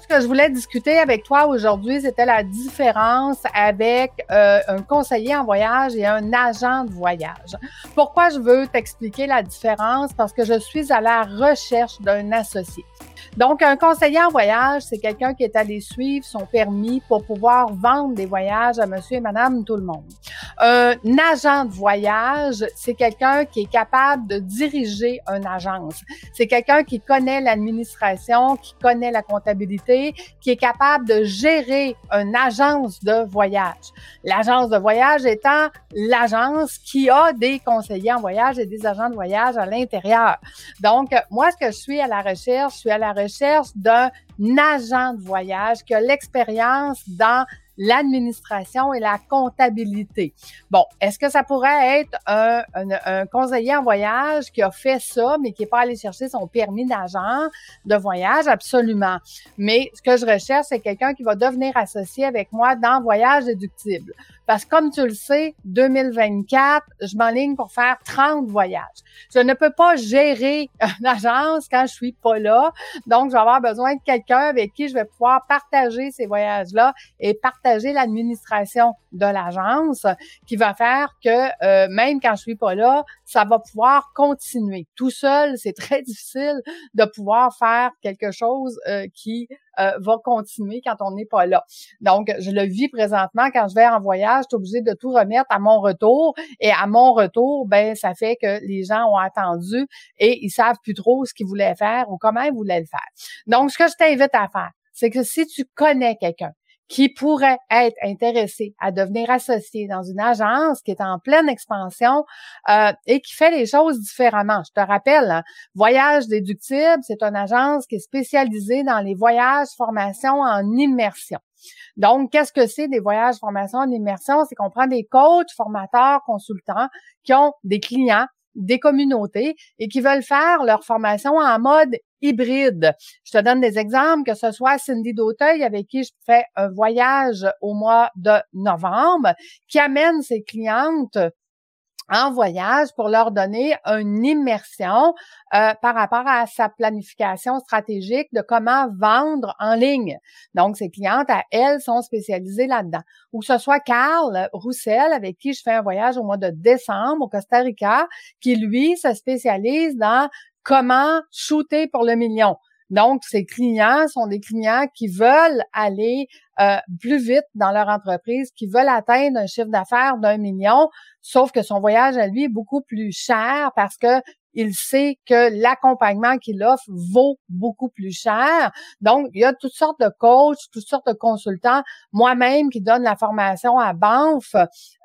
ce que je voulais discuter avec toi aujourd'hui, c'était la différence avec euh, un conseiller en voyage et un agent de voyage. Pourquoi je veux t'expliquer la différence? Parce que je suis à la recherche d'un associé. Donc, un conseiller en voyage, c'est quelqu'un qui est allé suivre son permis pour pouvoir vendre des voyages à monsieur et madame tout le monde. Un agent de voyage, c'est quelqu'un qui est capable de diriger une agence. C'est quelqu'un qui connaît l'administration, qui connaît la comptabilité, qui est capable de gérer une agence de voyage. L'agence de voyage étant l'agence qui a des conseillers en voyage et des agents de voyage à l'intérieur. Donc, moi, ce que je suis à la recherche, je suis à la recherche d'un agent de voyage qui a l'expérience dans l'administration et la comptabilité. Bon, est-ce que ça pourrait être un, un, conseiller en voyage qui a fait ça, mais qui n'est pas allé chercher son permis d'agent de voyage? Absolument. Mais ce que je recherche, c'est quelqu'un qui va devenir associé avec moi dans Voyage déductible. Parce que comme tu le sais, 2024, je m'enligne pour faire 30 voyages. Je ne peux pas gérer une agence quand je suis pas là. Donc, je vais avoir besoin de quelqu'un avec qui je vais pouvoir partager ces voyages-là et partager l'administration de l'agence qui va faire que euh, même quand je suis pas là, ça va pouvoir continuer. Tout seul, c'est très difficile de pouvoir faire quelque chose euh, qui euh, va continuer quand on n'est pas là. Donc, je le vis présentement quand je vais en voyage, je suis de tout remettre à mon retour. Et à mon retour, ben, ça fait que les gens ont attendu et ils savent plus trop ce qu'ils voulaient faire ou comment ils voulaient le faire. Donc, ce que je t'invite à faire, c'est que si tu connais quelqu'un qui pourrait être intéressé à devenir associé dans une agence qui est en pleine expansion euh, et qui fait les choses différemment. Je te rappelle, hein, Voyage déductible, c'est une agence qui est spécialisée dans les voyages, formations en immersion. Donc, qu'est-ce que c'est des voyages, formations en immersion? C'est qu'on prend des coachs, formateurs, consultants qui ont des clients des communautés et qui veulent faire leur formation en mode hybride. Je te donne des exemples, que ce soit Cindy d'Auteuil avec qui je fais un voyage au mois de novembre, qui amène ses clientes en voyage pour leur donner une immersion euh, par rapport à sa planification stratégique de comment vendre en ligne. Donc, ses clientes, à elles, sont spécialisées là-dedans. Ou ce soit Carl Roussel, avec qui je fais un voyage au mois de décembre au Costa Rica, qui, lui, se spécialise dans comment shooter pour le million. Donc, ces clients sont des clients qui veulent aller euh, plus vite dans leur entreprise, qui veulent atteindre un chiffre d'affaires d'un million, sauf que son voyage à lui est beaucoup plus cher parce que il sait que l'accompagnement qu'il offre vaut beaucoup plus cher. Donc, il y a toutes sortes de coachs, toutes sortes de consultants, moi-même qui donne la formation à Banff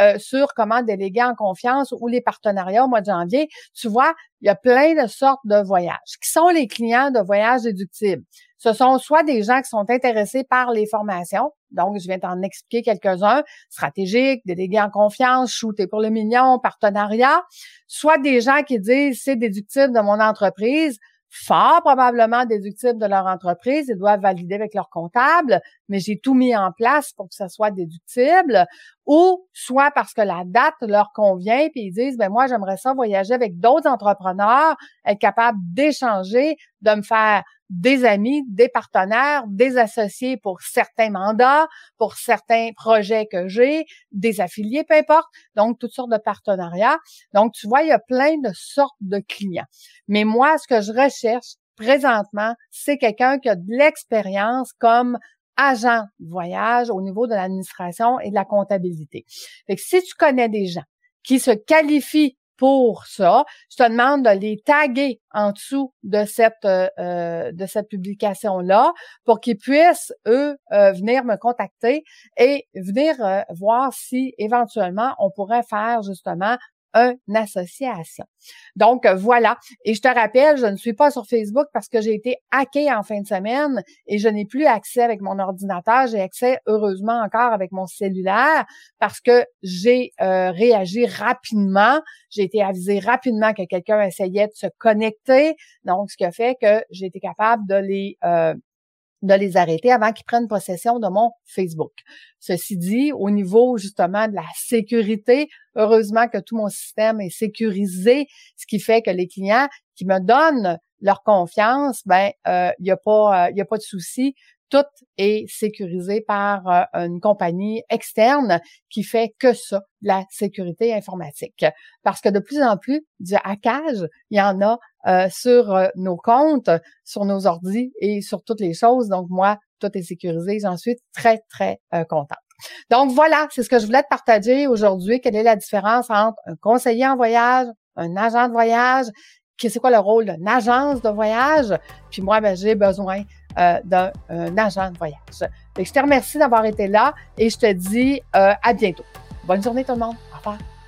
euh, sur comment déléguer en confiance ou les partenariats au mois de janvier. Tu vois, il y a plein de sortes de voyages. Qui sont les clients de voyages déductibles? Ce sont soit des gens qui sont intéressés par les formations, donc je viens t'en expliquer quelques-uns, stratégiques, délégués en confiance, shooter pour le million, partenariat, soit des gens qui disent c'est déductible de mon entreprise, fort probablement déductible de leur entreprise, ils doivent valider avec leur comptable, mais j'ai tout mis en place pour que ça soit déductible, ou soit parce que la date leur convient, puis ils disent, ben moi, j'aimerais ça voyager avec d'autres entrepreneurs, être capable d'échanger, de me faire des amis, des partenaires, des associés pour certains mandats, pour certains projets que j'ai, des affiliés, peu importe. Donc, toutes sortes de partenariats. Donc, tu vois, il y a plein de sortes de clients. Mais moi, ce que je recherche présentement, c'est quelqu'un qui a de l'expérience comme agent voyage au niveau de l'administration et de la comptabilité. Fait que si tu connais des gens qui se qualifient pour ça, je te demande de les taguer en dessous de cette euh, euh, de cette publication là pour qu'ils puissent eux euh, venir me contacter et venir voir si éventuellement on pourrait faire justement une association. Donc, voilà. Et je te rappelle, je ne suis pas sur Facebook parce que j'ai été hackée en fin de semaine et je n'ai plus accès avec mon ordinateur. J'ai accès, heureusement, encore avec mon cellulaire parce que j'ai euh, réagi rapidement. J'ai été avisée rapidement que quelqu'un essayait de se connecter. Donc, ce qui a fait que j'ai été capable de les euh, de les arrêter avant qu'ils prennent possession de mon Facebook. Ceci dit, au niveau justement de la sécurité, heureusement que tout mon système est sécurisé, ce qui fait que les clients qui me donnent leur confiance, ben euh, il n'y a pas il euh, a pas de souci tout est sécurisé par euh, une compagnie externe qui fait que ça, la sécurité informatique. Parce que de plus en plus du hackage, il y en a euh, sur euh, nos comptes, sur nos ordis et sur toutes les choses. Donc moi, tout est sécurisé. J'en suis très, très contente. Donc voilà, c'est ce que je voulais te partager aujourd'hui. Quelle est la différence entre un conseiller en voyage, un agent de voyage, c'est quoi le rôle d'une agence de voyage? Puis moi, ben, j'ai besoin euh, d'un agent de voyage. je te remercie d'avoir été là et je te dis euh, à bientôt. Bonne journée tout le monde. Au revoir.